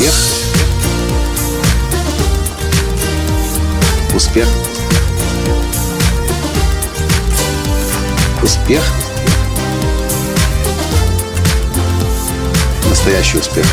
Успех. Успех. Успех. Настоящий успех.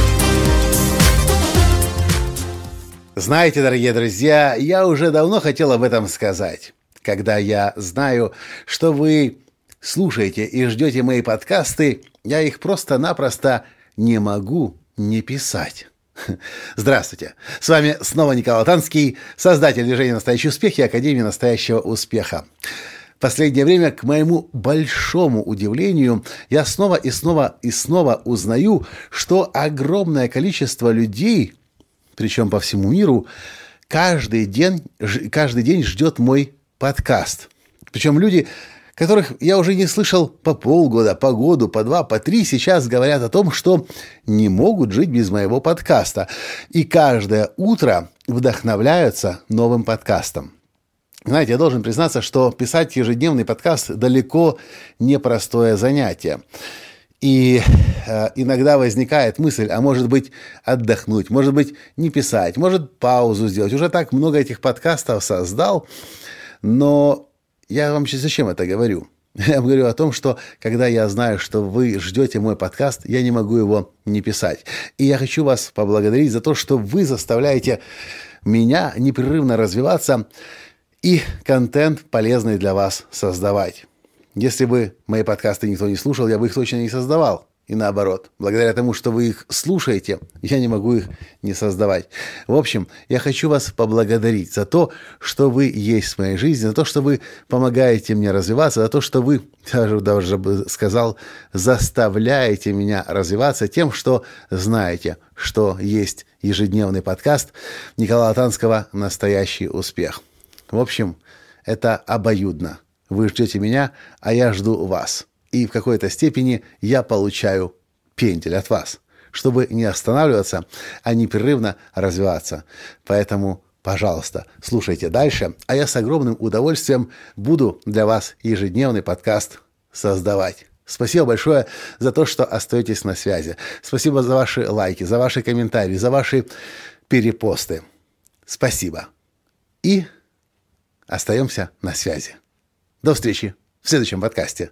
Знаете, дорогие друзья, я уже давно хотел об этом сказать. Когда я знаю, что вы слушаете и ждете мои подкасты, я их просто-напросто не могу не писать. Здравствуйте! С вами снова Николай Танский, создатель движения «Настоящий успех» и Академии «Настоящего успеха». В последнее время, к моему большому удивлению, я снова и снова и снова узнаю, что огромное количество людей, причем по всему миру, каждый день, каждый день ждет мой подкаст. Причем люди которых я уже не слышал по полгода, по году, по два, по три, сейчас говорят о том, что не могут жить без моего подкаста. И каждое утро вдохновляются новым подкастом. Знаете, я должен признаться, что писать ежедневный подкаст далеко не простое занятие. И э, иногда возникает мысль, а может быть отдохнуть, может быть не писать, может паузу сделать. Уже так много этих подкастов создал, но я вам сейчас зачем это говорю? Я говорю о том, что когда я знаю, что вы ждете мой подкаст, я не могу его не писать. И я хочу вас поблагодарить за то, что вы заставляете меня непрерывно развиваться и контент полезный для вас создавать. Если бы мои подкасты никто не слушал, я бы их точно не создавал и наоборот. Благодаря тому, что вы их слушаете, я не могу их не создавать. В общем, я хочу вас поблагодарить за то, что вы есть в моей жизни, за то, что вы помогаете мне развиваться, за то, что вы, даже, даже бы сказал, заставляете меня развиваться тем, что знаете, что есть ежедневный подкаст Николая Танского «Настоящий успех». В общем, это обоюдно. Вы ждете меня, а я жду вас и в какой-то степени я получаю пендель от вас, чтобы не останавливаться, а непрерывно развиваться. Поэтому, пожалуйста, слушайте дальше, а я с огромным удовольствием буду для вас ежедневный подкаст создавать. Спасибо большое за то, что остаетесь на связи. Спасибо за ваши лайки, за ваши комментарии, за ваши перепосты. Спасибо. И остаемся на связи. До встречи в следующем подкасте